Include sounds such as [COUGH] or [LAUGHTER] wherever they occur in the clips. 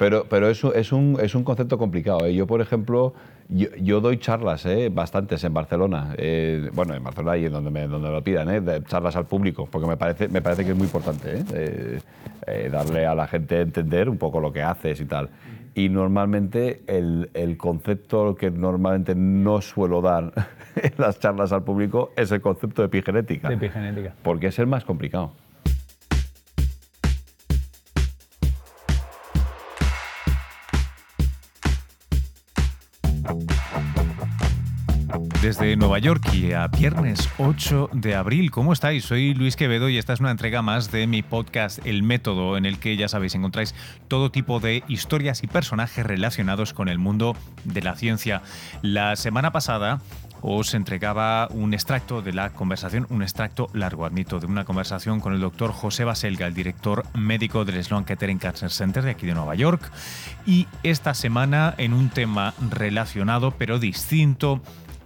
Pero, pero eso es un, es un concepto complicado. ¿eh? Yo, por ejemplo, yo, doy charlas, ¿eh? bastantes en Barcelona. Eh, bueno, en Barcelona y en donde me, donde lo pidan, ¿eh? charlas al público, porque me parece, me parece que es muy importante darle a la gente a entender un poco lo que haces y tal. Y normalmente el, el concepto que normalmente no suelo dar [LAUGHS] en las charlas al público es el concepto de epigenética. De epigenética. Porque es el más complicado. Desde Nueva York y a viernes 8 de abril, ¿cómo estáis? Soy Luis Quevedo y esta es una entrega más de mi podcast El Método, en el que ya sabéis, encontráis todo tipo de historias y personajes relacionados con el mundo de la ciencia. La semana pasada os entregaba un extracto de la conversación, un extracto largo, admito, de una conversación con el doctor José Baselga, el director médico del Sloan Kettering Cancer Center de aquí de Nueva York. Y esta semana, en un tema relacionado pero distinto,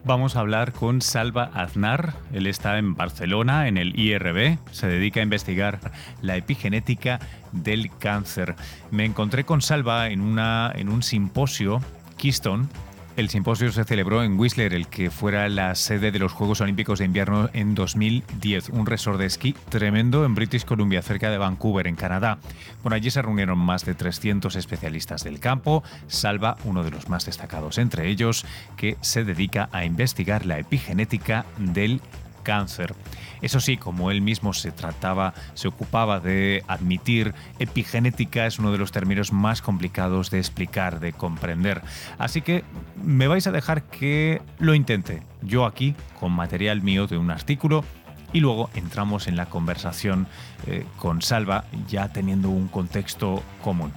Vamos a hablar con Salva Aznar. Él está en Barcelona, en el IRB. Se dedica a investigar la epigenética del cáncer. Me encontré con Salva en, en un simposio, Keystone, el simposio se celebró en Whistler, el que fuera la sede de los Juegos Olímpicos de Invierno en 2010, un resort de esquí tremendo en British Columbia, cerca de Vancouver, en Canadá. Por allí se reunieron más de 300 especialistas del campo, salva uno de los más destacados entre ellos, que se dedica a investigar la epigenética del cáncer. Eso sí, como él mismo se trataba, se ocupaba de admitir, epigenética es uno de los términos más complicados de explicar, de comprender. Así que me vais a dejar que lo intente. Yo aquí, con material mío de un artículo, y luego entramos en la conversación eh, con Salva ya teniendo un contexto común.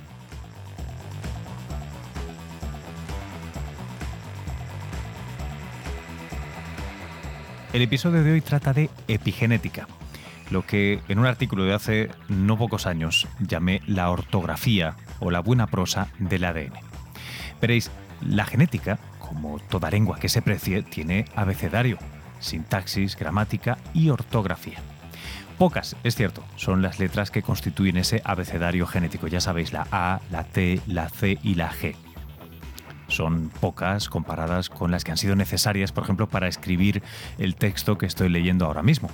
El episodio de hoy trata de epigenética, lo que en un artículo de hace no pocos años llamé la ortografía o la buena prosa del ADN. Veréis, la genética, como toda lengua que se precie, tiene abecedario, sintaxis, gramática y ortografía. Pocas, es cierto, son las letras que constituyen ese abecedario genético. Ya sabéis, la A, la T, la C y la G. Son pocas comparadas con las que han sido necesarias, por ejemplo, para escribir el texto que estoy leyendo ahora mismo.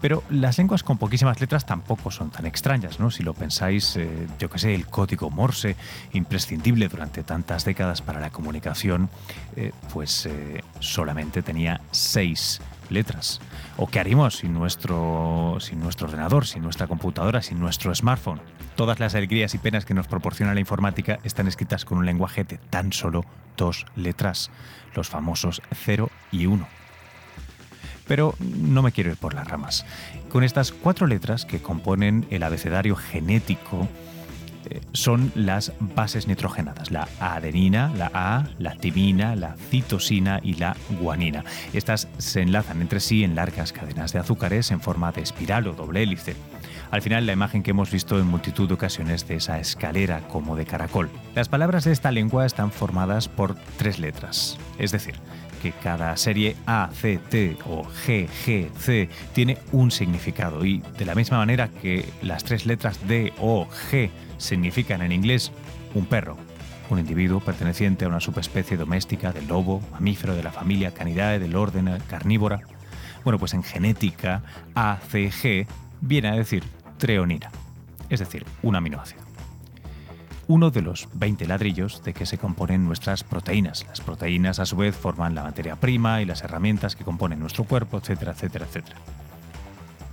Pero las lenguas con poquísimas letras tampoco son tan extrañas, ¿no? Si lo pensáis, eh, yo que sé, el código Morse, imprescindible durante tantas décadas para la comunicación, eh, pues eh, solamente tenía seis letras. ¿O qué haríamos sin nuestro, sin nuestro ordenador, sin nuestra computadora, sin nuestro smartphone? Todas las alegrías y penas que nos proporciona la informática están escritas con un lenguaje de tan solo dos letras, los famosos 0 y 1. Pero no me quiero ir por las ramas. Con estas cuatro letras que componen el abecedario genético, eh, son las bases nitrogenadas, la adenina, la A, la timina, la citosina y la guanina. Estas se enlazan entre sí en largas cadenas de azúcares en forma de espiral o doble hélice. Al final, la imagen que hemos visto en multitud de ocasiones de esa escalera como de caracol. Las palabras de esta lengua están formadas por tres letras, es decir, que cada serie A, C, T o G, G, C tiene un significado y de la misma manera que las tres letras D, O, G significan en inglés un perro, un individuo perteneciente a una subespecie doméstica del lobo, mamífero de la familia Canidae del orden carnívora. Bueno, pues en genética ACG viene a decir treonina, es decir, un aminoácido. Uno de los 20 ladrillos de que se componen nuestras proteínas. Las proteínas a su vez forman la materia prima y las herramientas que componen nuestro cuerpo, etcétera, etcétera, etcétera.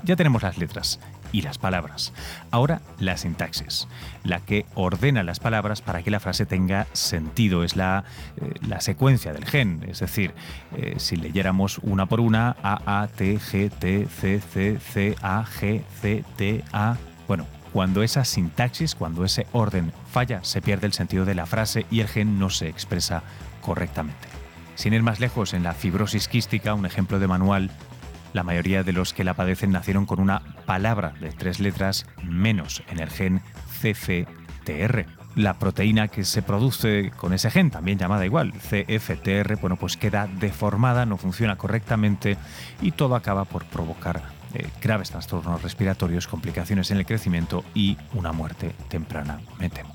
Ya tenemos las letras y las palabras. Ahora la sintaxis, la que ordena las palabras para que la frase tenga sentido. Es la, eh, la secuencia del gen. Es decir, eh, si leyéramos una por una, A, A, T, G, T, C, C, C, A, G, C, T, A. Bueno, cuando esa sintaxis, cuando ese orden falla, se pierde el sentido de la frase y el gen no se expresa correctamente. Sin ir más lejos, en la fibrosis quística, un ejemplo de manual, la mayoría de los que la padecen nacieron con una palabra de tres letras menos en el gen CFTR. La proteína que se produce con ese gen, también llamada igual, CFTR, bueno, pues queda deformada, no funciona correctamente y todo acaba por provocar eh, graves trastornos respiratorios, complicaciones en el crecimiento y una muerte temprana, me temo.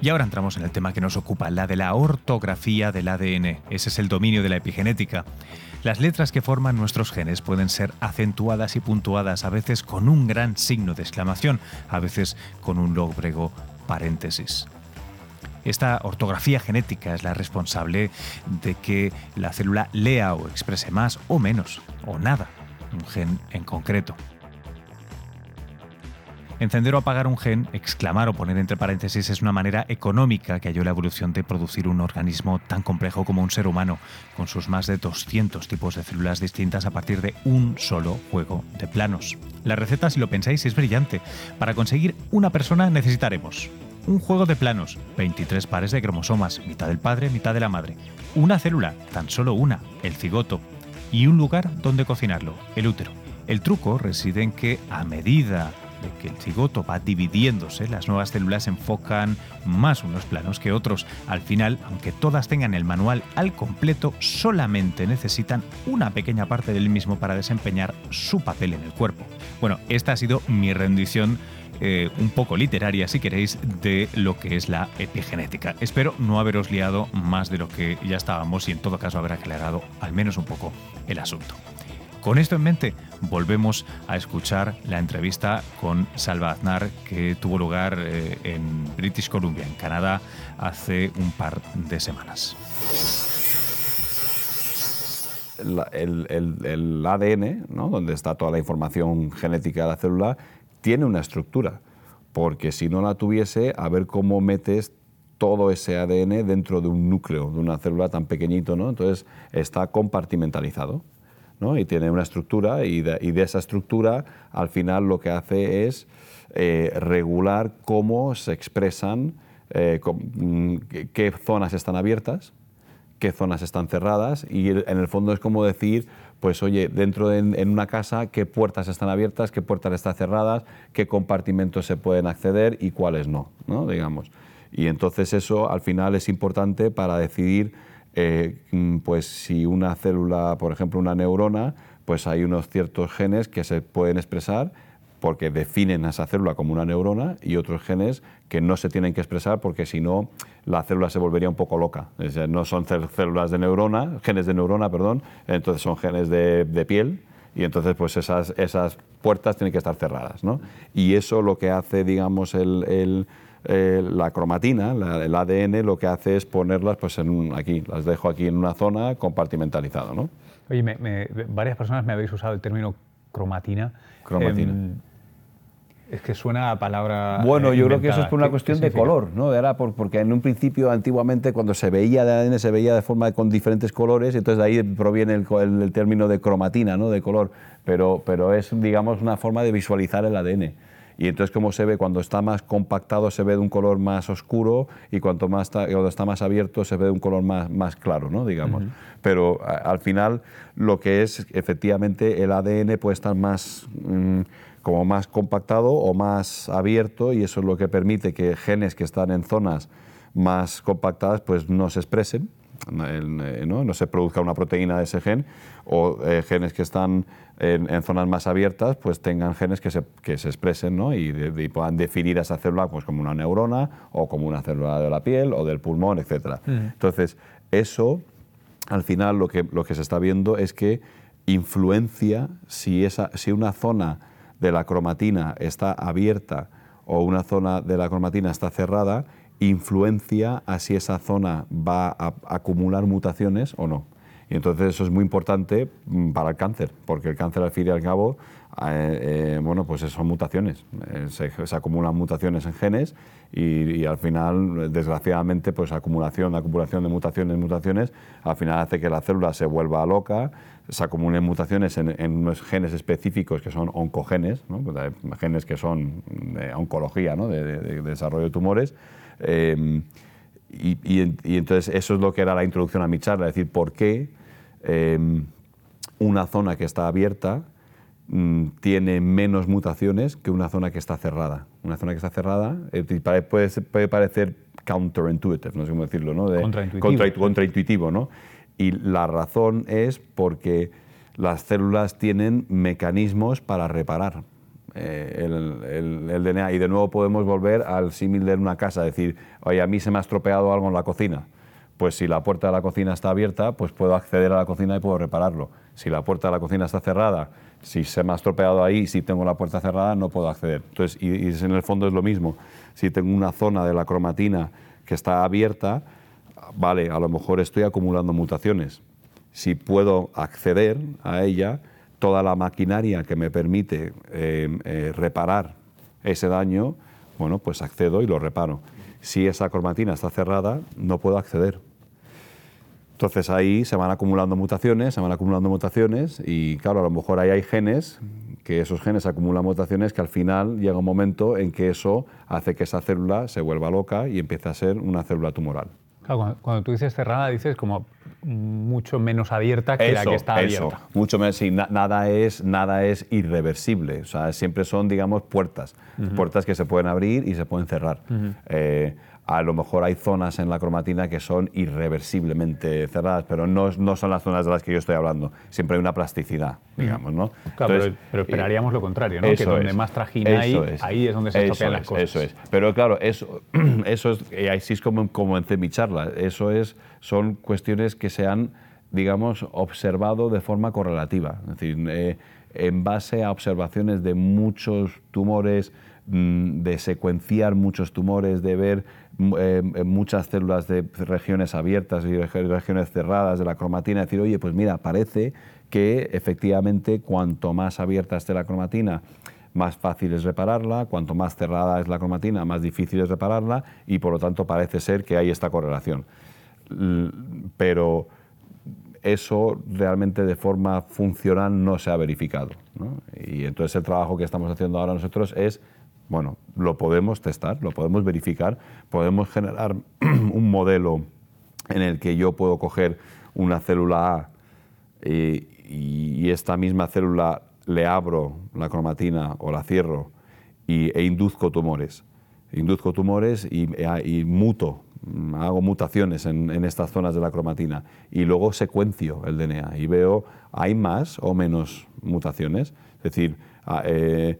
Y ahora entramos en el tema que nos ocupa, la de la ortografía del ADN. Ese es el dominio de la epigenética. Las letras que forman nuestros genes pueden ser acentuadas y puntuadas, a veces con un gran signo de exclamación, a veces con un lóbrego paréntesis. Esta ortografía genética es la responsable de que la célula lea o exprese más o menos, o nada, un gen en concreto. Encender o apagar un gen, exclamar o poner entre paréntesis es una manera económica que halló la evolución de producir un organismo tan complejo como un ser humano, con sus más de 200 tipos de células distintas a partir de un solo juego de planos. La receta, si lo pensáis, es brillante. Para conseguir una persona necesitaremos un juego de planos, 23 pares de cromosomas, mitad del padre, mitad de la madre, una célula, tan solo una, el cigoto, y un lugar donde cocinarlo, el útero. El truco reside en que a medida que el cigoto va dividiéndose, las nuevas células enfocan más unos planos que otros. Al final, aunque todas tengan el manual al completo, solamente necesitan una pequeña parte del mismo para desempeñar su papel en el cuerpo. Bueno, esta ha sido mi rendición eh, un poco literaria, si queréis, de lo que es la epigenética. Espero no haberos liado más de lo que ya estábamos y en todo caso haber aclarado al menos un poco el asunto. Con esto en mente, volvemos a escuchar la entrevista con Salva Aznar que tuvo lugar eh, en British Columbia, en Canadá, hace un par de semanas. el, ADN, donde está toda la información genética de la célula, tiene una estructura, porque si no la tuviese, a ver cómo metes todo ese ADN dentro de un núcleo, de una célula tan pequeñito, ¿no? Entonces está compartimentalizado y tiene una estructura y de, esa estructura al final lo que hace es eh, regular cómo se expresan, eh, qué zonas están abiertas, qué zonas están cerradas y en el fondo es como decir, pues oye, dentro de una casa, qué puertas están abiertas, qué puertas están cerradas, qué compartimentos se pueden acceder y cuáles no, ¿no? digamos. Y entonces eso al final es importante para decidir eh, mm, pues si una célula, por ejemplo una neurona, pues hay unos ciertos genes que se pueden expresar porque definen a esa célula como una neurona y otros genes que no se tienen que expresar porque si no la célula se volvería un poco loca. no son células de neurona, genes de neurona, perdón, entonces son genes de, piel y entonces pues esas, esas puertas tienen que estar cerradas. ¿no? Y eso lo que hace, digamos, el eh, la cromatina, el ADN, lo que hace es ponerlas pues, en aquí, las dejo aquí en una zona compartimentalizada. ¿no? Oye, varias personas me habéis usado el término cromatina. Cromatina. Em, es que suena a palabra. Bueno, yo creo que eso es por una cuestión de color, ¿no? Era porque en un principio, antiguamente, cuando se veía de ADN, se veía de forma con diferentes colores, entonces de ahí proviene el, el, término de cromatina, ¿no? De color. Pero, pero es, digamos, una forma de visualizar el ADN y entonces como se ve cuando está más compactado se ve de un color más oscuro y cuanto más está, cuando está más abierto se ve de un color más, más claro, ¿no? digamos. Pero al final lo que es efectivamente el ADN puede estar más mm, como más compactado o más abierto y eso es lo que permite que genes que están en zonas más compactadas pues no se expresen eh, ¿no? se produzca una proteína de ese gen, o eh, genes que están en, zonas más abiertas, pues tengan genes que se, que se expresen ¿no? y, puedan definir a esa célula pues, como una neurona o como una célula de la piel o del pulmón, etc. Entonces, eso, al final, lo que, lo que se está viendo es que influencia si, esa, si una zona de la cromatina está abierta o una zona de la cromatina está cerrada, influencia a si esa zona va a acumular mutaciones o no. Y entonces eso es muy importante mm, para el cáncer, porque el cáncer al fin y al cabo, eh, eh, bueno, pues son mutaciones, eh, se, acumulan mutaciones en genes y, al final, desgraciadamente, pues acumulación, acumulación de mutaciones, mutaciones, al final hace que la célula se vuelva loca, se acumulen mutaciones en, unos genes específicos que son oncogenes, pues genes que son de oncología, ¿no? de desarrollo de tumores, Y, entonces eso es lo que era la introducción a mi charla, es decir, por qué em, una zona que está abierta mm, tiene menos mutaciones que una zona que está cerrada. Una zona que está cerrada puede, puede, parecer counterintuitive, no sé cómo decirlo, ¿no? De, contraintuitivo. contraintuitivo, ¿no? Y la razón es porque las células tienen mecanismos para reparar. eh, el, el, DNA. Y de nuevo podemos volver al símil de una casa, decir, oye, a mí se me ha estropeado algo en la cocina. Pues si la puerta de la cocina está abierta, pues puedo acceder a la cocina y puedo repararlo. Si la puerta de la cocina está cerrada, si se me ha estropeado ahí, si tengo la puerta cerrada, no puedo acceder. Entonces, y, en el fondo es lo mismo. Si tengo una zona de la cromatina que está abierta, vale, a lo mejor estoy acumulando mutaciones. Si puedo acceder a ella, toda la maquinaria que me permite eh, eh, reparar ese daño, bueno, pues accedo y lo reparo. Si esa cromatina está cerrada, no puedo acceder. Entonces ahí se van acumulando mutaciones, se van acumulando mutaciones y claro, a lo mejor ahí hay genes, que esos genes acumulan mutaciones que al final llega un momento en que eso hace que esa célula se vuelva loca y empiece a ser una célula tumoral cuando, tú dices cerrada, dices como mucho menos abierta que la que está abierta. Mucho menos, sí, nada, es, nada es irreversible. O sea, siempre son, digamos, puertas. Puertas que se pueden abrir y se pueden cerrar a lo mejor hay zonas en la cromatina que son irreversiblemente cerradas, pero no, no, son las zonas de las que yo estoy hablando. Siempre hay una plasticidad, digamos, ¿no? Claro, pero, esperaríamos lo contrario, ¿no? Que donde más trajina hay, ahí es donde se estropean las cosas. Eso es. Pero claro, eso, [CLEARS THROAT] eso es, y así es como, en mi charla, eso es, son cuestiones que se han, digamos, observado de forma correlativa. Es decir, eh, en base a observaciones de muchos tumores, mm, de secuenciar muchos tumores, de ver eh, muchas células de regiones abiertas y regiones cerradas de la cromatina, decir, oye, pues mira, parece que efectivamente cuanto más abierta esté la cromatina, más fácil es repararla, cuanto más cerrada es la cromatina, más difícil es repararla y por lo tanto parece ser que hay esta correlación. Pero eso realmente de forma funcional no se ha verificado. Y entonces el trabajo que estamos haciendo ahora nosotros es bueno, lo podemos testar, lo podemos verificar, podemos generar [CLEARS THROAT] un modelo en el que yo puedo coger una célula A y, esta misma célula le abro la cromatina o la cierro y, e induzco tumores. Induzco tumores y, muto, hago mutaciones en, en, estas zonas de la cromatina y luego secuencio el DNA y veo hay más o menos mutaciones. Es decir, Ah, eh,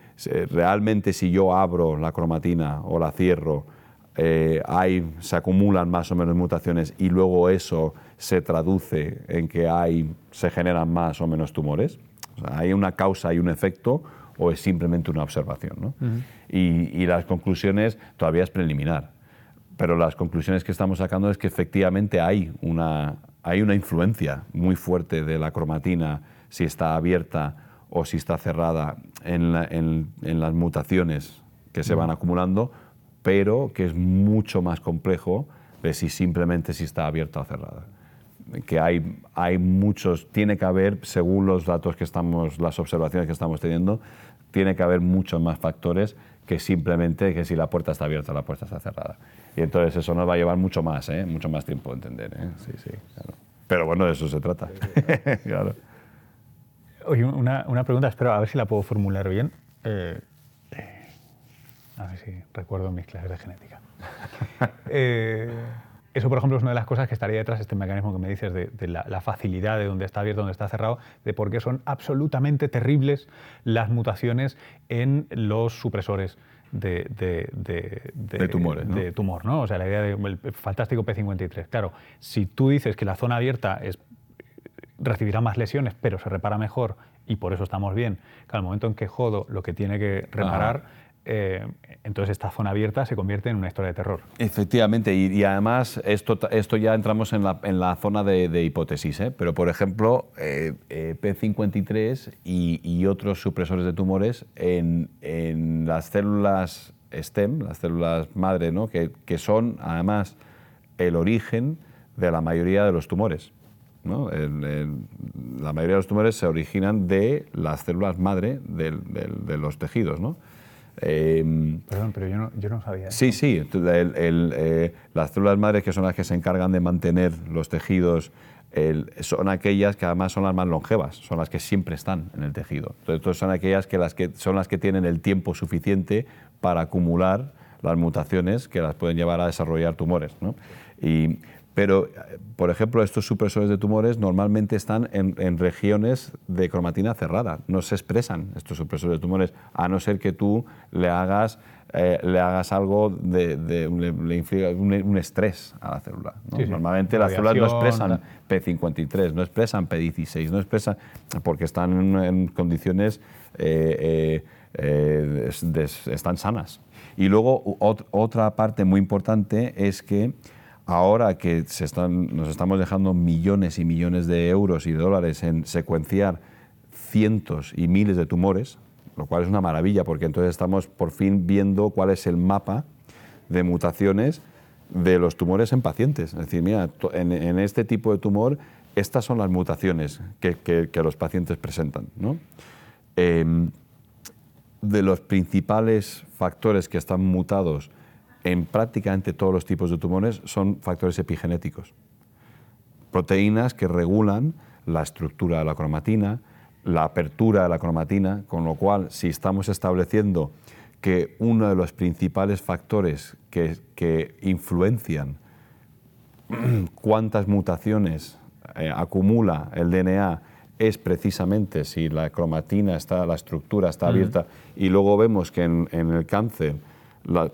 realmente si yo abro la cromatina o la cierro, eh, hay, se acumulan más o menos mutaciones y luego eso se traduce en que hay, se generan más o menos tumores. ¿Hay una causa y un efecto o es simplemente una observación? ¿no? y, y, las conclusiones todavía es preliminar, pero las conclusiones que estamos sacando es que efectivamente hay una, hay una influencia muy fuerte de la cromatina si está abierta o si está cerrada en, las mutaciones que se van acumulando, pero que es mucho más complejo de si simplemente si está abierta o cerrada. Que hay, hay muchos, tiene que haber, según los datos que estamos, las observaciones que estamos teniendo, tiene que haber muchos más factores que simplemente que si la puerta está abierta la puerta está cerrada. Y entonces eso nos va a llevar mucho más, ¿eh? mucho más tiempo entender. ¿eh? Sí, sí, Pero bueno, de eso se trata. [LAUGHS] claro. Oye, una, una, pregunta, espero a ver si la puedo formular bien. Eh, eh, a ver si recuerdo mis clases de genética. [LAUGHS] Eso, por ejemplo, es una de las cosas que estaría detrás de este mecanismo que me dices de, la, facilidad de dónde está abierto, dónde está cerrado, de por qué son absolutamente terribles las mutaciones en los supresores de, de, tumores, de tumor, ¿no? O sea, la idea del fantástico P53. Claro, si tú dices que la zona abierta es recibirá más lesiones, pero se repara mejor y por eso estamos bien. Que al momento en que jodo lo que tiene que reparar, eh, entonces esta zona abierta se convierte en una historia de terror. Efectivamente, y, además esto, esto ya entramos en la, en la zona de, hipótesis, ¿eh? pero por ejemplo, eh, P53 y, otros supresores de tumores en, en, las células STEM, las células madre, ¿no? que, que son además el origen de la mayoría de los tumores la mayoría de los tumores se originan de las células madre de, los tejidos. ¿no? Em, Perdón, pero yo no, yo no sabía. Sí, sí. Eh, las células madres que son las que se encargan de mantener los tejidos son aquellas que además son las más longevas, son las que siempre están en el tejido. Entonces, son aquellas que, las que son las que tienen el tiempo suficiente para acumular las mutaciones que las pueden llevar a desarrollar tumores. ¿no? Y Pero, por ejemplo, estos supresores de tumores normalmente están en, regiones de cromatina cerrada. No se expresan estos supresores de tumores, a no ser que tú le hagas, eh, le hagas algo de, de le, un, estrés a la célula. Normalmente las células no expresan P53, no expresan P16, no expresan porque están en, condiciones eh, eh, están sanas. Y luego otra parte muy importante es que ahora que se están, nos estamos dejando millones y millones de euros y de dólares en secuenciar cientos y miles de tumores, lo cual es una maravilla porque entonces estamos por fin viendo cuál es el mapa de mutaciones de los tumores en pacientes. Es decir, mira, en, este tipo de tumor, estas son las mutaciones que, los pacientes presentan. Em, de los principales factores que están mutados en prácticamente todos los tipos de tumores son factores epigenéticos. Proteínas que regulan la estructura de la cromatina, la apertura de la cromatina, con lo cual si estamos estableciendo que uno de los principales factores que, influencian cuántas mutaciones eh, acumula el DNA es precisamente si la cromatina está, la estructura está abierta, y luego vemos que en el cáncer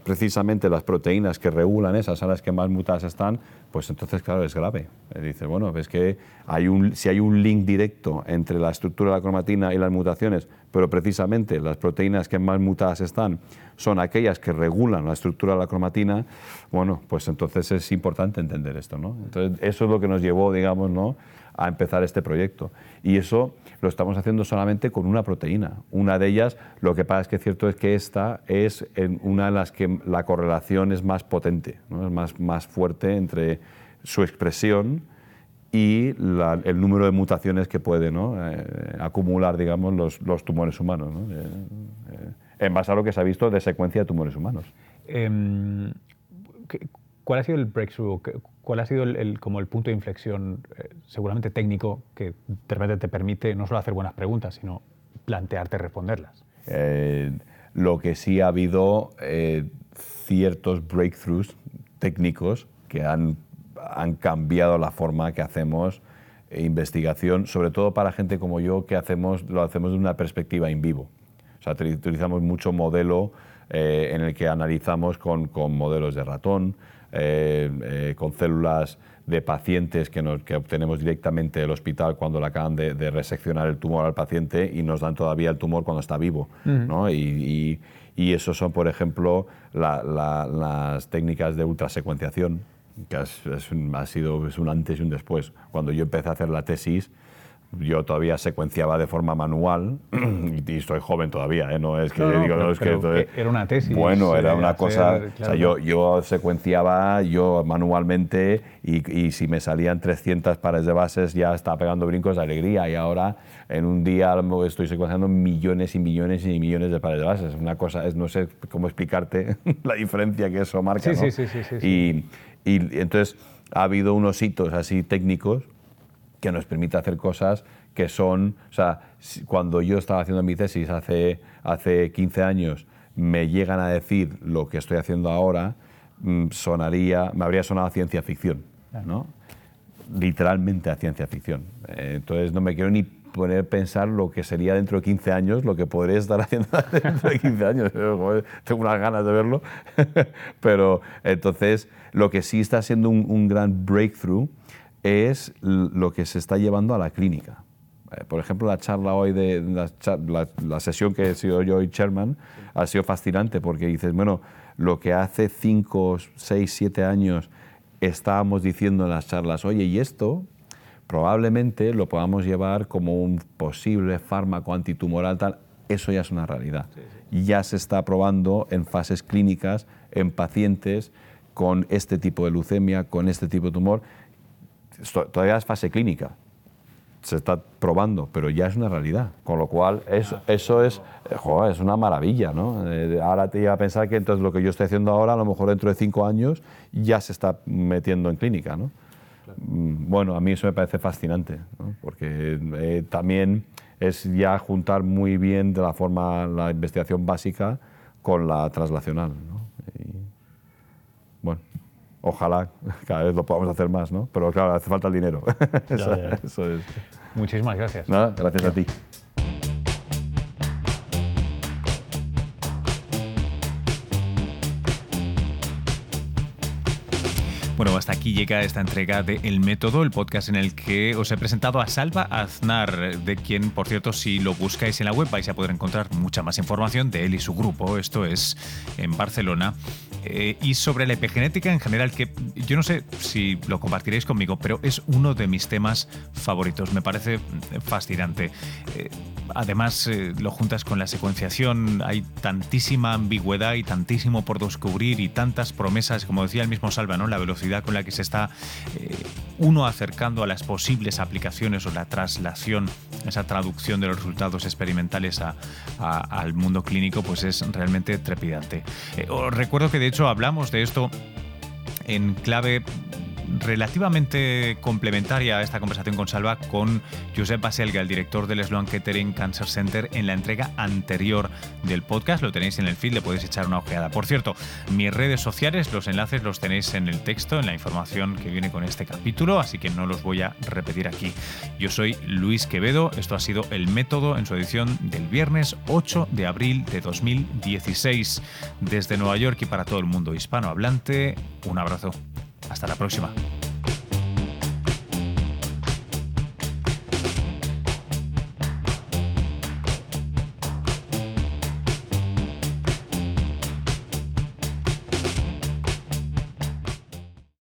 precisamente las proteínas que regulan esas a las que más mutadas están, pues entonces, claro, es grave. Eh, dice, bueno, ves que hay un, si hay un link directo entre la estructura de la cromatina y las mutaciones, pero precisamente las proteínas que más mutadas están son aquellas que regulan la estructura de la cromatina, bueno, pues entonces es importante entender esto, ¿no? Entonces, eso es lo que nos llevó, digamos, ¿no? A empezar este proyecto. Y eso lo estamos haciendo solamente con una proteína. Una de ellas, lo que pasa es que es cierto es que esta es una de las que la correlación es más potente, ¿no? es más, más fuerte entre su expresión y el número de mutaciones que puede. Eh, acumular digamos, los, los tumores humanos, ¿no? Eh, eh, en base a lo que se ha visto de secuencia de tumores humanos. ¿Cuál ha sido el breakthrough? ¿Cuál ha sido el, como el punto de inflexión, eh, seguramente técnico, que de repente te permite no solo hacer buenas preguntas, sino plantearte responderlas? Eh, lo que sí ha habido eh, ciertos breakthroughs técnicos que han, han cambiado la forma que hacemos investigación, sobre todo para gente como yo que hacemos, lo hacemos de una perspectiva in vivo. O sea, utilizamos mucho modelo en el que analizamos con, con modelos de ratón, eh, eh, con células de pacientes que, obtenemos directamente del hospital cuando le acaban de, reseccionar el tumor al paciente y nos dan todavía el tumor cuando está vivo. ¿no? Y, y, eso son, por ejemplo, las técnicas de ultrasecuenciación, que ha sido es un antes y un después. Cuando yo empecé a hacer la tesis, yo todavía secuenciaba de forma manual [CLEARS THROAT] y estoy joven todavía, ¿eh? no es que digo, no, es que era una tesis. Bueno, era una cosa, o sea, yo, yo secuenciaba yo manualmente y, y, si me salían 300 pares de bases ya estaba pegando brincos de alegría y ahora en un día estoy secuenciando millones y millones y millones de pares de bases. Una cosa es, no sé cómo explicarte [LAUGHS] la diferencia que eso marca. Sí, sí, sí, sí, Y, y entonces ha habido unos hitos así técnicos que nos permite hacer cosas que son, o sea, cuando yo estaba haciendo mi tesis hace, hace 15 años, me llegan a decir lo que estoy haciendo ahora, mm, sonaría, me habría sonado a ciencia ficción, ¿no? Literalmente a ciencia ficción. Eh, entonces no me quiero ni poner a pensar lo que sería dentro de 15 años, lo que podré estar [LAUGHS] haciendo dentro de 15 años. [LAUGHS] Tengo unas ganas de verlo. [LAUGHS] Pero entonces, lo que sí está siendo un, un gran breakthrough es lo que se está llevando a la clínica. Eh, por ejemplo, la charla hoy, de la, sesión que he sido yo hoy chairman, ha sido fascinante porque dices, bueno, lo que hace 5, 6, 7 años estábamos diciendo en las charlas, oye, y esto probablemente lo podamos llevar como un posible fármaco antitumoral, tal, eso ya es una realidad. Ya se está probando en fases clínicas en pacientes con este tipo de leucemia, con este tipo de tumor, todavía es fase clínica, se está probando, pero ya es una realidad. Con lo cual, eso, eso es, eh, es una maravilla. ¿no? Eh, ahora te iba a pensar que entonces lo que yo estoy haciendo ahora, a lo mejor dentro de cinco años, ya se está metiendo en clínica. ¿no? Mm, bueno, a mí eso me parece fascinante, porque eh, también es ya juntar muy bien de la forma la investigación básica con la translacional. ¿no? Ojalá [LAUGHS] cada vez lo podamos hacer más, ¿no? Pero claro, hace falta el dinero. [LAUGHS] eso, eso es. Muchísimas gracias. Nada, gracias a ti. Hasta aquí llega esta entrega de El Método, el podcast en el que os he presentado a Salva Aznar, de quien, por cierto, si lo buscáis en la web vais a poder encontrar mucha más información de él y su grupo. Esto es en Barcelona. Eh, y sobre la epigenética en general, que yo no sé si lo compartiréis conmigo, pero es uno de mis temas favoritos. Me parece fascinante. Eh, además, eh, lo juntas con la secuenciación, hay tantísima ambigüedad y tantísimo por descubrir y tantas promesas, como decía el mismo Salva, ¿no? La velocidad con la que se está eh, uno acercando a las posibles aplicaciones o la traslación, esa traducción de los resultados experimentales al mundo clínico, pues es realmente trepidante. Eh, os recuerdo que de hecho hablamos de esto en clave relativamente complementaria a esta conversación con Salva con Josep Baselga, el director del Sloan Kettering Cancer Center, en la entrega anterior del podcast. Lo tenéis en el feed, le podéis echar una ojeada. Por cierto, mis redes sociales, los enlaces los tenéis en el texto, en la información que viene con este capítulo, así que no los voy a repetir aquí. Yo soy Luis Quevedo, esto ha sido El Método en su edición del viernes 8 de abril de 2016. Desde Nueva York y para todo el mundo hispanohablante, un abrazo. Hasta la próxima.